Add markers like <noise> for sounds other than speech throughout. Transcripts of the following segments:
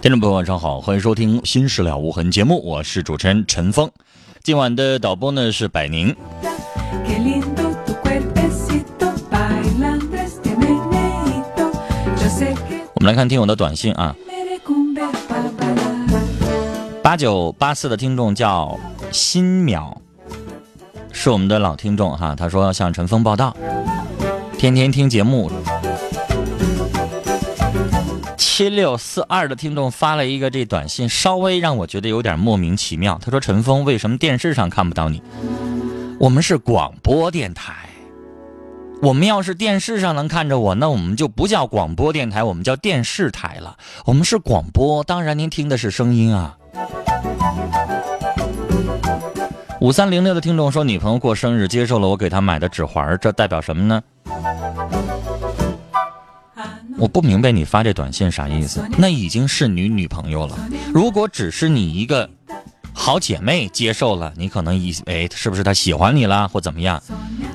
听众朋友，晚上好，欢迎收听《心事了无痕》节目，我是主持人陈峰。今晚的导播呢是百宁。我们来看听友的短信啊，八九八四的听众叫新淼，是我们的老听众哈，他说向陈峰报道，天天听节目。七六四二的听众发了一个这短信，稍微让我觉得有点莫名其妙。他说：“陈峰，为什么电视上看不到你？我们是广播电台，我们要是电视上能看着我，那我们就不叫广播电台，我们叫电视台了。我们是广播，当然您听的是声音啊。”五三零六的听众说：“女朋友过生日，接受了我给她买的指环，这代表什么呢？”我不明白你发这短信啥意思？那已经是你女朋友了。如果只是你一个好姐妹接受了，你可能以为是不是她喜欢你了或怎么样？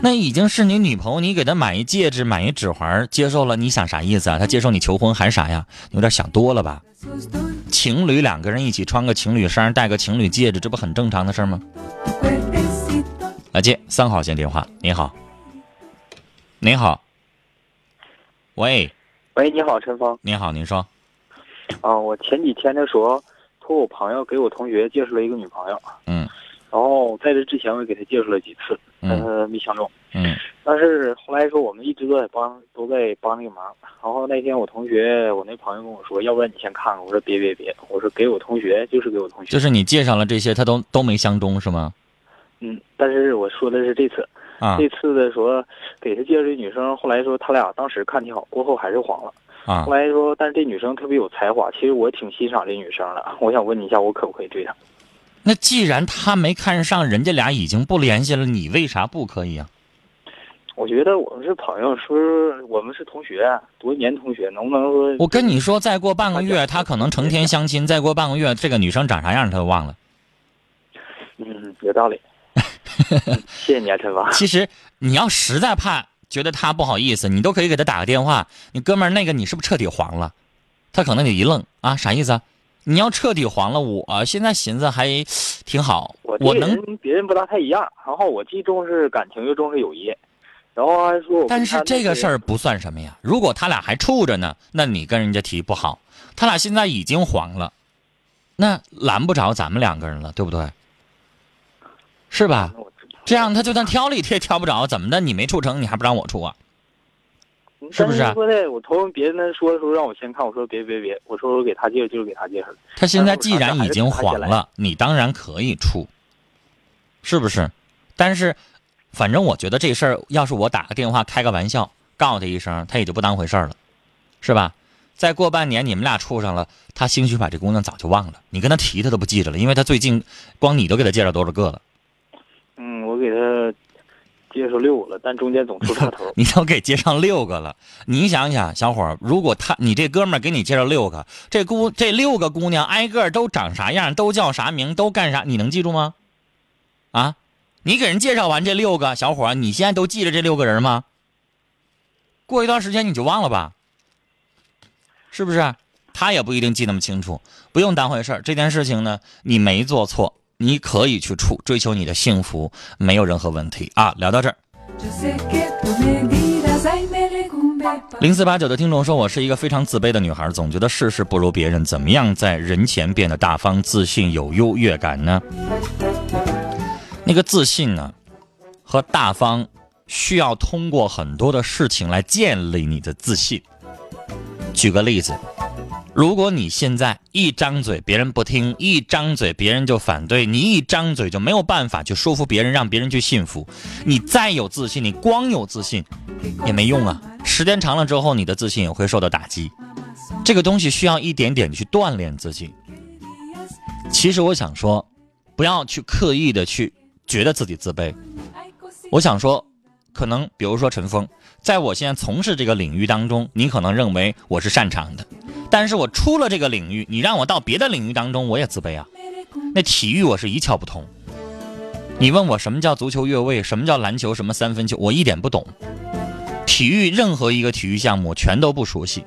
那已经是你女朋友，你给她买一戒指、买一指环，接受了，你想啥意思啊？她接受你求婚还是啥呀？有点想多了吧？情侣两个人一起穿个情侣衫，戴个情侣戒指，这不很正常的事吗？来接三号线电话，你好，你好，喂。喂，你好，陈峰。你好，您说。啊，我前几天的时候，托我朋友给我同学介绍了一个女朋友。嗯。然后在这之前，我也给他介绍了几次，但他没相中。嗯。但是后来说，我们一直都在帮，都在帮这个忙。然后那天我同学，我那朋友跟我说，要不然你先看看。我说别别别，我说给我同学，就是给我同学。就是你介绍了这些，他都都没相中是吗？嗯，但是我说的是这次。啊，这次的说给他介绍这女生，后来说他俩当时看挺好，过后还是黄了。啊，后来说，但是这女生特别有才华，其实我挺欣赏这女生的。我想问你一下，我可不可以追她？那既然他没看上，人家俩已经不联系了，你为啥不可以啊？我觉得我们是朋友，说我们是同学，多年同学，能不能说？我跟你说，再过半个月，他可能成天相亲；再过半个月，这个女生长啥样他都忘了。嗯，有道理。<laughs> 谢谢你啊，陈芳。<laughs> 其实你要实在怕觉得他不好意思，你都可以给他打个电话。你哥们儿那个你是不是彻底黄了？他可能得一愣啊，啥意思？你要彻底黄了，我现在寻思还 <sniffs> 挺好。我能别人不大太一样，然后我既重视感情又重视友谊，然后还说。但是这个事儿不算什么呀。如果他俩还处着呢，那你跟人家提不好。他俩现在已经黄了，那拦不着咱们两个人了，对不对？是吧？这样他就算挑了一天挑不着，怎么的？你没处成，你还不让我处啊？是不是？说的我头别人说的时候让我先看，我说别别别，我说我给他介绍就是给他介绍。他现在既然已经黄了，你当然可以处，是不是？但是，反正我觉得这事儿，要是我打个电话开个玩笑，告诉他一声，他也就不当回事儿了，是吧？再过半年你们俩处上了，他兴许把这姑娘早就忘了，你跟他提他都不记着了，因为他最近光你都给他介绍多少个了。给他介绍六个了，但中间总出岔头。<laughs> 你都给介绍六个了，你想想，小伙儿，如果他你这哥们儿给你介绍六个，这姑这六个姑娘挨个都长啥样，都叫啥名，都干啥，你能记住吗？啊，你给人介绍完这六个小伙儿，你现在都记着这六个人吗？过一段时间你就忘了吧，是不是？他也不一定记那么清楚，不用当回事儿。这件事情呢，你没做错，你可以去处追求你的幸福，没有任何问题啊。聊到这儿，零四八九的听众说：“我是一个非常自卑的女孩，总觉得事事不如别人，怎么样在人前变得大方、自信、有优越感呢？”那个自信呢，和大方，需要通过很多的事情来建立你的自信。举个例子。如果你现在一张嘴别人不听，一张嘴别人就反对，你一张嘴就没有办法去说服别人，让别人去信服。你再有自信，你光有自信也没用啊！时间长了之后，你的自信也会受到打击。这个东西需要一点点去锻炼自己。其实我想说，不要去刻意的去觉得自己自卑。我想说，可能比如说陈峰，在我现在从事这个领域当中，你可能认为我是擅长的。但是我出了这个领域，你让我到别的领域当中，我也自卑啊。那体育我是一窍不通。你问我什么叫足球越位，什么叫篮球，什么三分球，我一点不懂。体育任何一个体育项目全都不熟悉。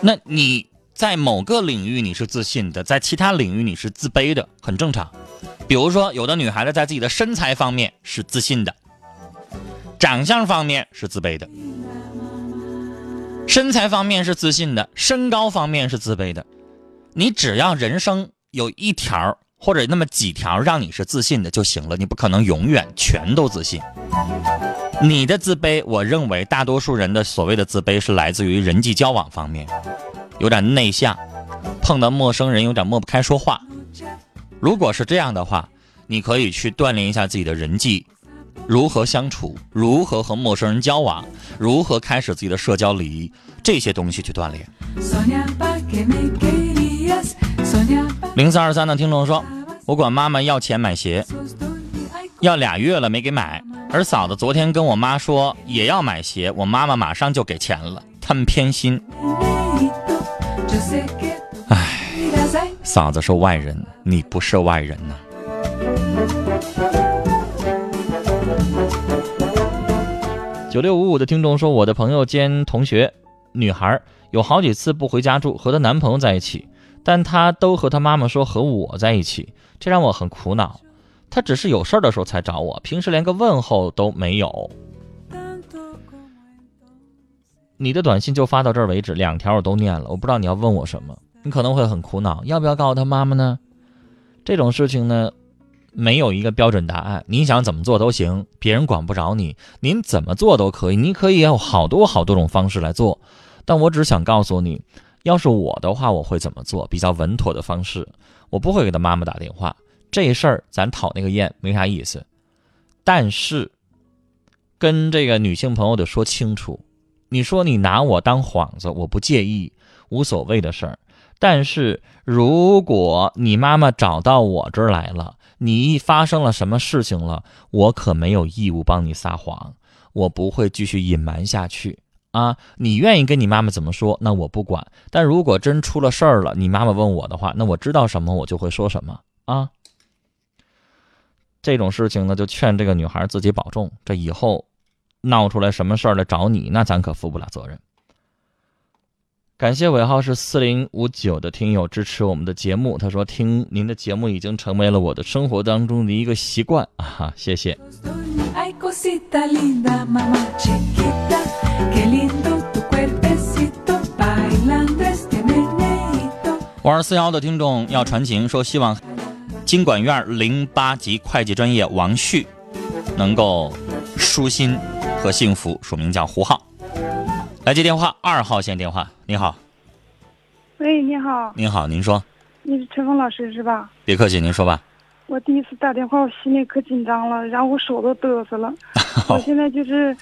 那你在某个领域你是自信的，在其他领域你是自卑的，很正常。比如说，有的女孩子在自己的身材方面是自信的，长相方面是自卑的。身材方面是自信的，身高方面是自卑的。你只要人生有一条或者那么几条让你是自信的就行了，你不可能永远全都自信。你的自卑，我认为大多数人的所谓的自卑是来自于人际交往方面，有点内向，碰到陌生人有点抹不开说话。如果是这样的话，你可以去锻炼一下自己的人际。如何相处？如何和陌生人交往？如何开始自己的社交礼仪？这些东西去锻炼。零三二三的听众说：“我管妈妈要钱买鞋，要俩月了没给买。而嫂子昨天跟我妈说也要买鞋，我妈妈马上就给钱了。他们偏心。哎，嫂子是外人，你不是外人呐。”九六五五的听众说：“我的朋友兼同学，女孩有好几次不回家住，和她男朋友在一起，但她都和她妈妈说和我在一起，这让我很苦恼。她只是有事儿的时候才找我，平时连个问候都没有。你的短信就发到这儿为止，两条我都念了，我不知道你要问我什么，你可能会很苦恼，要不要告诉她妈妈呢？这种事情呢？”没有一个标准答案，你想怎么做都行，别人管不着你，您怎么做都可以，你可以有好多好多种方式来做。但我只想告诉你，要是我的话，我会怎么做？比较稳妥的方式，我不会给他妈妈打电话，这事儿咱讨那个厌没啥意思。但是，跟这个女性朋友得说清楚，你说你拿我当幌子，我不介意，无所谓的事儿。但是如果你妈妈找到我这儿来了，你发生了什么事情了？我可没有义务帮你撒谎，我不会继续隐瞒下去啊！你愿意跟你妈妈怎么说，那我不管。但如果真出了事儿了，你妈妈问我的话，那我知道什么，我就会说什么啊！这种事情呢，就劝这个女孩自己保重。这以后闹出来什么事儿来找你，那咱可负不了责任。感谢尾号是四零五九的听友支持我们的节目。他说：“听您的节目已经成为了我的生活当中的一个习惯啊！”谢谢。五二四幺的听众要传情说，希望经管院零八级会计专业王旭能够舒心和幸福。署名叫胡浩。来接电话，二号线电话，你好。喂，你好。您好，您说。你是陈峰老师是吧？别客气，您说吧。我第一次打电话，我心里可紧张了，然后我手都嘚瑟了。<laughs> 我现在就是。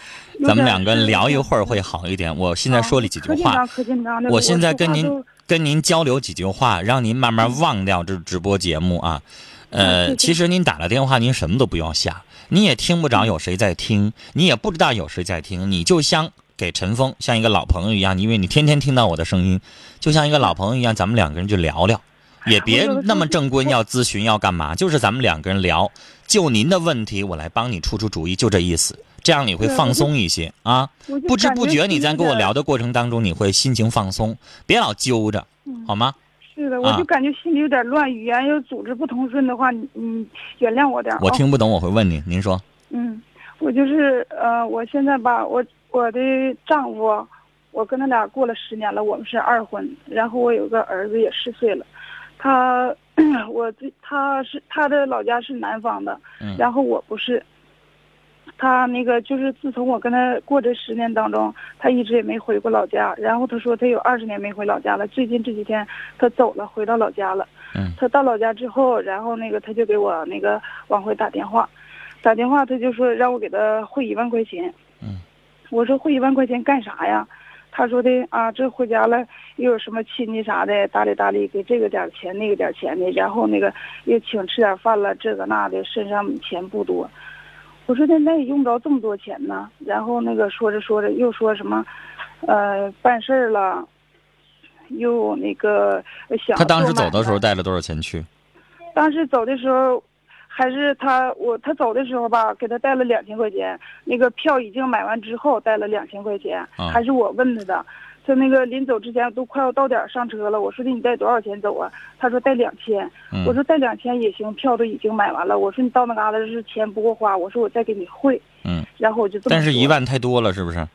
咱们两个聊一会儿会好一点。我现在说了几句话。可紧张，可紧张的。我现在跟您跟您交流几句话，让您慢慢忘掉这直播节目啊。<laughs> 呃，其实您打了电话，您什么都不要想，你也听不着有谁在听，你也不知道有谁在听，你就像。给陈峰像一个老朋友一样，因为你天天听到我的声音，就像一个老朋友一样，咱们两个人就聊聊，也别那么正规，要咨询要干嘛？就是咱们两个人聊，就您的问题，我来帮你出出主意，就这意思。这样你会放松一些啊。不知不觉你在跟我聊的，过程当中，你会心情放松，别老揪着，嗯好吗？是的，啊我就感觉心里有点乱，语言又组织不通顺的话，你你原谅我点。我听不懂，我会问你，您说。嗯，我就是呃，我现在吧，我我的丈夫，我跟他俩过了十年了，我们是二婚，然后我有个儿子也十岁了，他 <clears throat> 我这他是他的老家是南方的，嗯然后我不是。他那个就是自从我跟他过这十年当中，他一直也没回过老家。然后他说他有二十年没回老家了，最近这几天他走了，回到老家了。嗯他到老家之后，然后那个他就给我那个往回打电话，打电话他就说让我给他汇一万块钱。嗯，我说汇一万块钱干啥呀？他说的啊，这回家了又有什么亲戚啥的搭理搭理，给这个点钱那个点钱的，然后那个又请吃点饭了，这个那的，身上钱不多。我说那那也用不着这么多钱呢。然后那个说着说着又说什么，呃，办事儿了，又那个想他当时走的时候带了多少钱去？当时走的时候，还是他我他走的时候吧，给他带了两千块钱。那个票已经买完之后带了两千块钱，啊还是我问他的。他那个临走之前都快要到点儿上车了，我说的你带多少钱走啊？他说带两千。嗯我说带两千也行，票都已经买完了。我说你到那嘎达是钱不够花，我说我再给你汇。嗯，然后我就这么。但是一万太多了，是不是？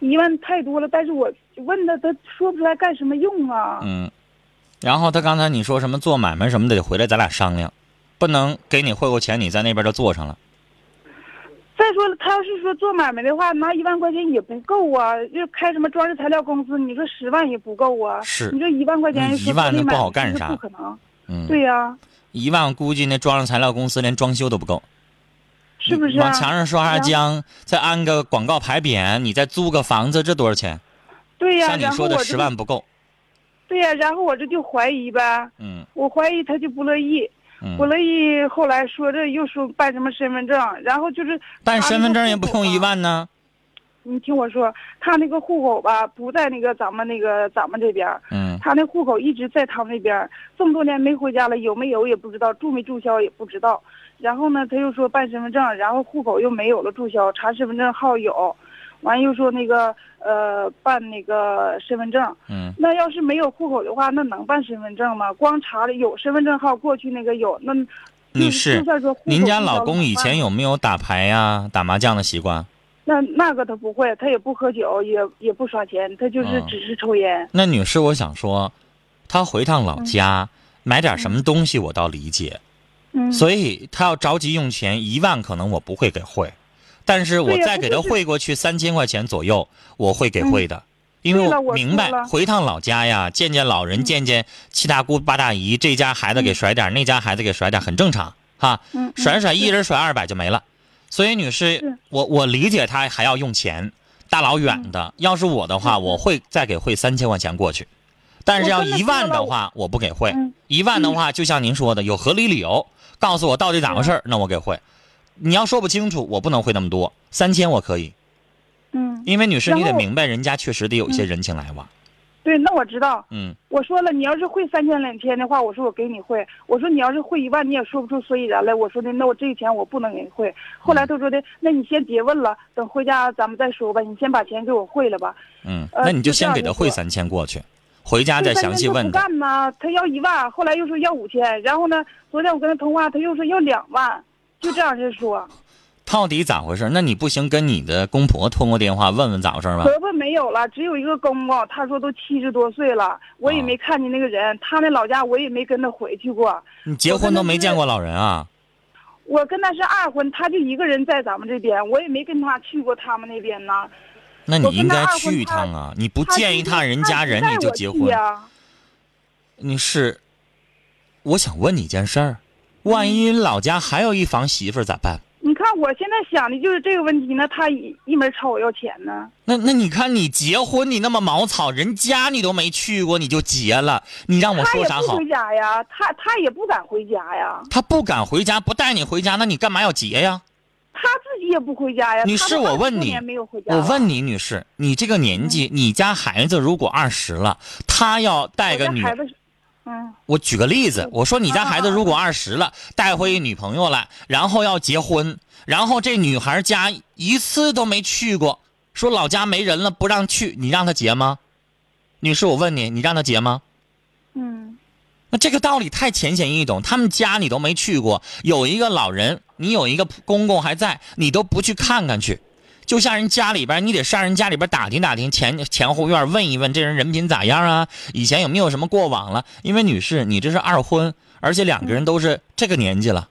一万太多了，但是我问他，他说不出来干什么用啊？嗯。然后他刚才你说什么做买卖什么的，得回来咱俩商量，不能给你汇过钱，你在那边就做上了。再说了，他要是说做买卖的话，拿一万块钱也不够啊。就开什么装饰材料公司，你说十万也不够啊。是你说一万块钱，一万那不好干啥不可能。嗯，对呀、一万估计那装饰材料公司连装修都不够。是不是、啊？往墙上刷刷然后浆，再安个广告牌匾，你再租个房子，这多少钱？对呀、像你说的十万不够。对呀、然后我这就怀疑呗，嗯我怀疑他就不乐意，不嗯，乐意。后来说这又说办什么身份证，然后就是办身份证也不用一万呢。你听我说，他那个户口吧不在那个咱们那个咱们这边他那户口一直在他们那边儿，这么多年没回家了，有没有也不知道，注没注销也不知道。然后呢，他又说办身份证，然后户口又没有了注销，查身份证号有，完又说那个呃办那个身份证。嗯，那要是没有户口的话，那能办身份证吗？光查了有身份证号，过去那个有，那就女士您家老公以前有没有打牌呀、打麻将的习惯？那那个他不会，他也不喝酒，也也不耍钱，他就是嗯只是抽烟。那女士，我想说，他回趟老家、买点什么东西，我倒理解。嗯，所以他要着急用钱，一万可能我不会给汇，但是我再给他汇过去三千块钱左右，我会给汇的。因为我明白回趟老家呀，见见老人，嗯见见七大姑八大姨，这家孩子给甩点，那家孩子给甩点，很正常哈。甩甩，一人甩二百就没了。所以女士，我我理解他还要用钱，大老远的。要是我的话，嗯我会再给汇三千块钱过去。但是要一万的话，我不给汇。嗯一万的话，就像您说的，有合理理由，告诉我到底咋回事，那我给汇。你要说不清楚，我不能汇那么多，三千我可以，嗯，因为女士你得明白，人家确实得有一些人情来往。对，那我知道。嗯，我说了，你要是汇三千两千的话，我说我给你汇。我说你要是汇一万，你也说不出所以然来。我说的，那我这个钱我不能给你汇。后来他说的，那你先别问了，等回家咱们再说吧。你先把钱给我汇了吧。嗯，呃那你就先给他汇三千过去，回家再详细问他。不干呢，他要一万，后来又说要五千，然后呢，昨天我跟他通话，他又说要两万，就这样就说。到底咋回事？那你不行，跟你的公婆通过电话问问咋回事吧。婆婆没有了，只有一个公公，他说都七十多岁了，我也啊没看见那个人，他那老家我也没跟他回去过。你结婚都没见过老人啊？我跟他是二婚，他就一个人在咱们这边，我也没跟他去过他们那边呢。那你应该去一趟啊！你不见一趟人家人你就结婚你是？我想问你一件事儿，万一老家还有一房媳妇儿咋办？你看我现在想的就是这个问题呢，他一一门朝我要钱呢。那那你看你结婚你那么茅草，人家你都没去过你就结了，你让我说啥好也不回？家呀，他他也不敢回家呀，他不敢回家，不带你回家，那你干嘛要结呀？他自己也不回家呀。女士，他都20多我问你我问你，女士，你这个年纪，你家孩子如果二十了，他要带个女孩子是，嗯我举个例子，我说你家孩子如果二十了，带回一女朋友来，然后要结婚，然后这女孩家一次都没去过，说老家没人了不让去，你让她结吗？女士，我问你，你让她结吗？嗯那这个道理太浅显易懂，他们家你都没去过，有一个老人，你有一个公公还在，你都不去看看去，就像人家里边，你得上人家里边打听打听前前后院，问一问这人人品咋样啊，以前有没有什么过往了？因为女士，你这是二婚，而且两个人都是这个年纪了，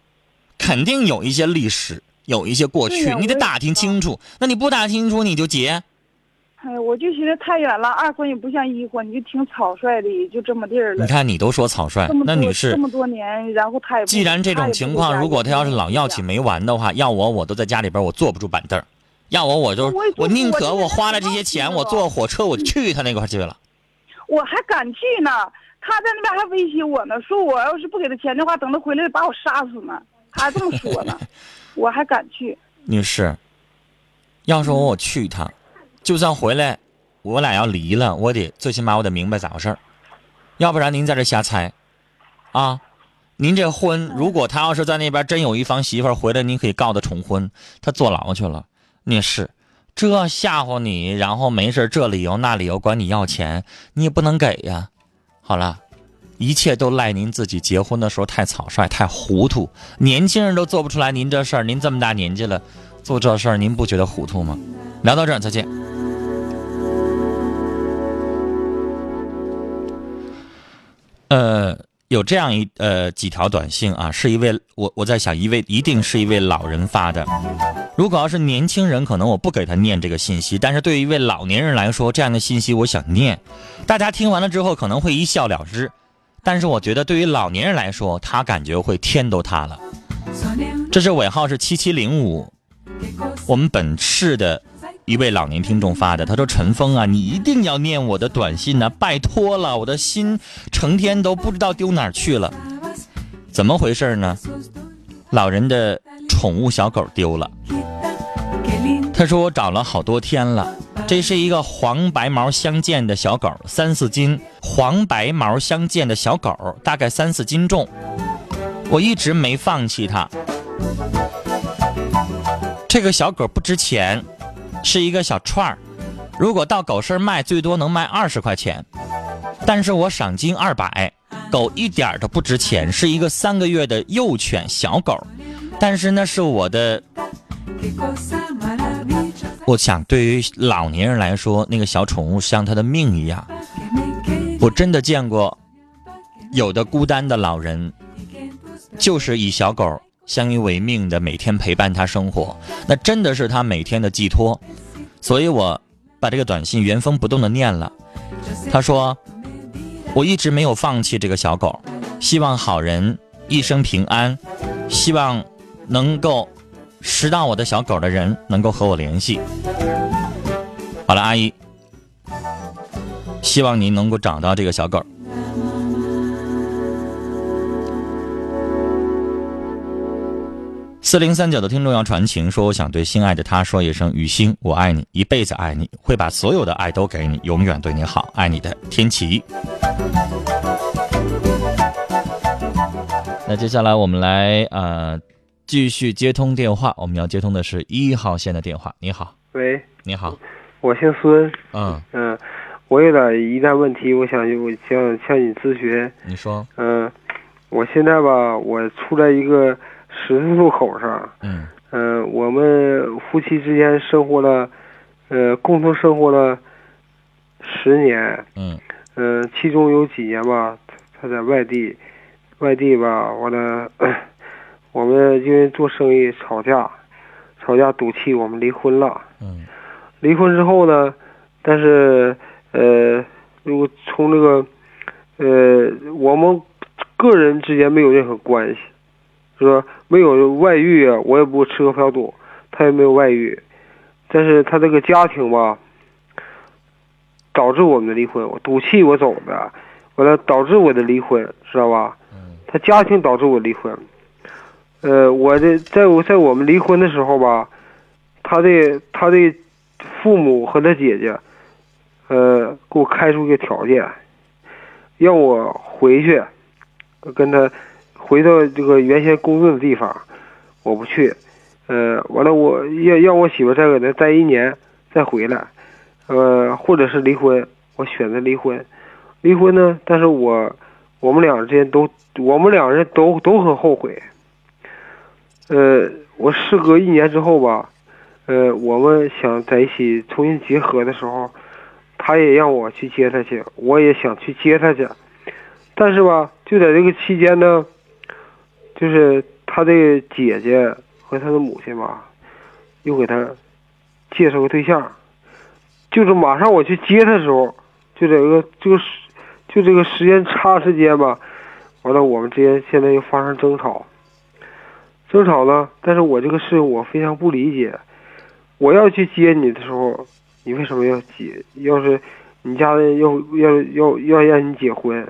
肯定有一些历史，有一些过去你得打听清楚。那你不打听清楚你就结，哎，我就寻思太远了，二婚也不像一婚，你就挺草率的，就这么地儿了。你看你都说草率那女士这，么多年，然后他也既然这种情况，如果他要是老要起没，没完的话，要我我都在家里边我坐不住板凳儿要我我就我我宁可我花了这些钱，我坐火车我就去他那块儿去了。我还敢去呢。他在那边还威胁我呢，说我要是不给他钱的话，等他回来把我杀死呢，他还这么说呢。<laughs> 我还敢去，女士，要说我去一趟，就算回来，我俩要离了，我得最起码我得明白咋回事儿，要不然您在这瞎猜，啊，您这婚如果他要是在那边真有一房媳妇儿回来，您可以告他重婚，他坐牢去了。女士，这吓唬你，然后没事这理由那理由管你要钱，你也不能给呀。好了。一切都赖您自己结婚的时候太草率、太糊涂，年轻人都做不出来您这事儿。您这么大年纪了，做这事儿您不觉得糊涂吗？聊到这儿，再见。呃，有这样一呃几条短信啊，是一位我我在想，一位一定是一位老人发的。如果要是年轻人，可能我不给他念这个信息，但是对于一位老年人来说，这样的信息我想念。大家听完了之后可能会一笑了之，但是我觉得对于老年人来说，他感觉会天都塌了。这是尾号是七七零五，我们本市的一位老年听众发的，他说：“陈峰啊，你一定要念我的短信呢、拜托了，我的心成天都不知道丢哪儿去了，怎么回事呢？老人的宠物小狗丢了，他说我找了好多天了。”这是一个黄白毛相间的小狗，三四斤，黄白毛相间的小狗，大概三四斤重。我一直没放弃它。这个小狗不值钱，是一个小串儿，如果到狗市卖，最多能卖二十块钱。但是我赏金二百，狗一点都不值钱，是一个三个月的幼犬小狗，但是那是我的。我想，对于老年人来说，那个小宠物像他的命一样。我真的见过，有的孤单的老人，就是以小狗相依为命的，每天陪伴他生活，那真的是他每天的寄托。所以我把这个短信原封不动的念了。他说：“我一直没有放弃这个小狗，希望好人一生平安，希望能够。”拾到我的小狗的人能够和我联系。好了，阿姨，希望您能够找到这个小狗。四零三九的听众要传情，说我想对心爱的他说一声：雨欣，我爱你，一辈子爱你，会把所有的爱都给你，永远对你好，爱你的天琪。那接下来我们来呃。继续接通电话，我们要接通的是一号线的电话。你好，喂，你好，我姓孙，嗯。嗯，我有点疑难问题，我想我想向你咨询。你说，嗯，我现在吧，我处在一个十字路口上，嗯。嗯，我们夫妻之间生活了，呃，共同生活了十年，嗯。嗯，其中有几年吧，他在外地，外地吧，完了。我们因为做生意吵架，吵架赌气，我们离婚了。嗯，离婚之后呢，但是呃，如果从这个呃，我们个人之间没有任何关系，是吧？没有外遇啊，我也不吃喝嫖赌，他也没有外遇，但是他这个家庭吧，导致我们的离婚。我赌气我走的，完了导致我的离婚，知道吧？嗯，他家庭导致我离婚。呃，我的在我在我们离婚的时候吧，他的他的父母和他姐姐，呃，给我开出一个条件，让我回去，跟他回到这个原先工作的地方，我不去。呃，完了我要让我媳妇再搁那待一年再回来，呃，或者是离婚，我选择离婚。离婚呢，但是我我们俩之间都我们两人都都很后悔。呃，我事隔一年之后吧，呃，我们想在一起重新结合的时候，他也让我去接他去，我也想去接他去，但是吧，就在这个期间呢，就是他的姐姐和他的母亲吧，又给他介绍个对象，就是马上我去接他的时候，就在这个就是就这个时间差时间吧，完了我们之间现在又发生争吵。争吵了，但是我这个事我非常不理解。我要去接你的时候，你为什么要接？要是你家人要要要要让你结婚，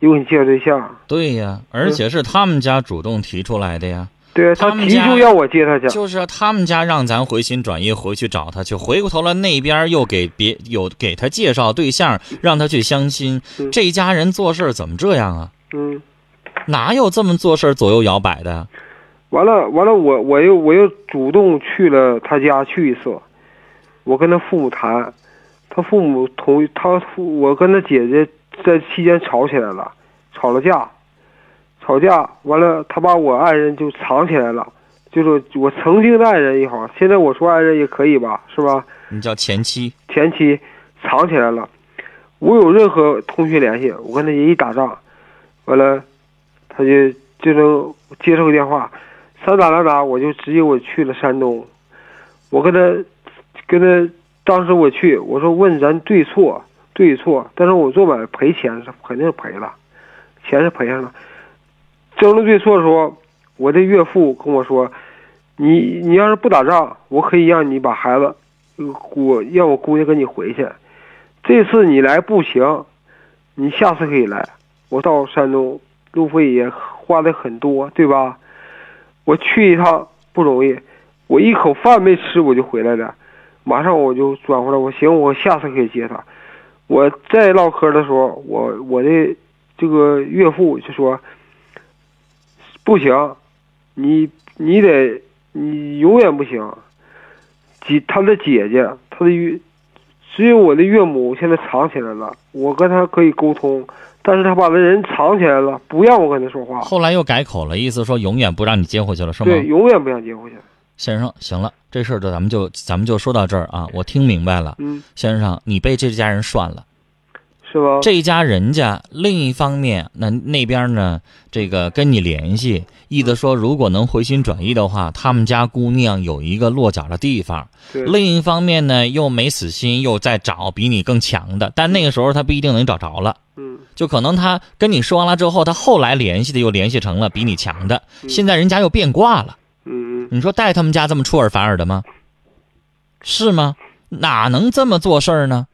又给你介绍对象，对呀，而且是他们家主动提出来的呀。对他提他们家出要我接他去，就是啊他们家让咱回心转意回去找他去，回过头来那边又给别有给他介绍对象，让他去相亲。嗯这家人做事儿怎么这样啊？嗯，哪有这么做事儿左右摇摆的呀？完了完了，我我又我又主动去了他家去一次，我跟他父母谈，他父母同意，他父我跟他姐姐在期间吵起来了，吵了架，吵架完了，他把我爱人就藏起来了，就是我曾经的爱人也好，现在我说爱人也可以吧，是吧？你叫前妻，前妻藏起来了，我有任何通讯联系，我跟他一打仗，完了，他就就能接受个电话，三打两打，我就直接我去了山东，我跟他跟他当时我去，我说问咱对错对错，但是我做买卖赔钱是肯定赔了，钱是赔上了，争论对错的时候，我的岳父跟我说，你你要是不打仗，我可以让你把孩子。我让我姑娘跟你回去，这次你来不行，你下次可以来。我到山东路费也花的很多，对吧？我去一趟不容易，我一口饭没吃我就回来了，马上我就转回来。我行，我下次可以接他。我再唠嗑的时候，我我的这个岳父就说：“不行，你你得你永远不行。”姐，他的姐姐，他的岳，只有我的岳母现在藏起来了。我跟他可以沟通，但是他把那人藏起来了，不让我跟他说话。后来又改口了，意思说永远不让你接回去了，是吗？对，永远不想接回去。先生，行了，这事儿就咱们就咱们就说到这儿啊，我听明白了。嗯，先生，你被这家人涮了。是吧？这家人家另一方面，那那边呢，这个跟你联系，意思说如果能回心转意的话，他们家姑娘有一个落脚的地方。对，另一方面呢，又没死心，又在找比你更强的，但那个时候他不一定能找着了。嗯，就可能他跟你说完了之后，他后来联系的又联系成了比你强的，现在人家又变卦了。嗯嗯，你说带他们家这么出尔反尔的吗？是吗？哪能这么做事儿呢？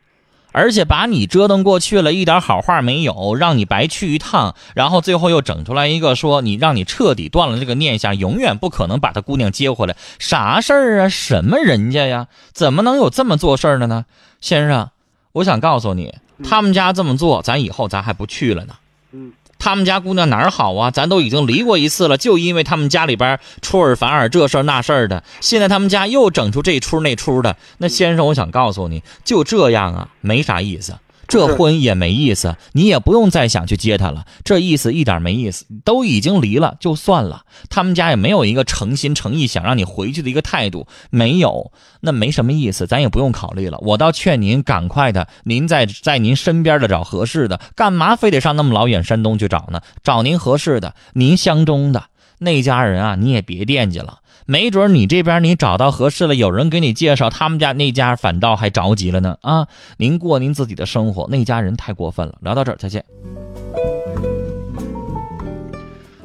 而且把你折腾过去了，一点好话没有，让你白去一趟，然后最后又整出来一个说你让你彻底断了这个念想，永远不可能把他姑娘接回来，啥事儿啊？什么人家呀？怎么能有这么做事儿的呢？先生，我想告诉你，他们家这么做，咱以后咱还不去了呢。嗯，他们家姑娘哪儿好啊？咱都已经离过一次了，就因为他们家里边出尔反尔，这事儿那事儿的。现在他们家又整出这出那出的，那先生，我想告诉你，就这样啊，没啥意思。这婚也没意思，你也不用再想去接他了，这意思一点没意思，都已经离了，就算了。他们家也没有一个诚心诚意想让你回去的一个态度，没有，那没什么意思，咱也不用考虑了。我倒劝您赶快的，您在在您身边的找合适的，干嘛非得上那么老远山东去找呢？找您合适的，您相中的那家人啊，你也别惦记了。没准你这边你找到合适了，有人给你介绍，他们家那家反倒还着急了呢啊！您过您自己的生活，那家人太过分了。聊到这儿，再见。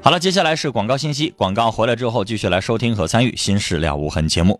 好了，接下来是广告信息，广告回来之后继续来收听和参与《新事了无痕》节目。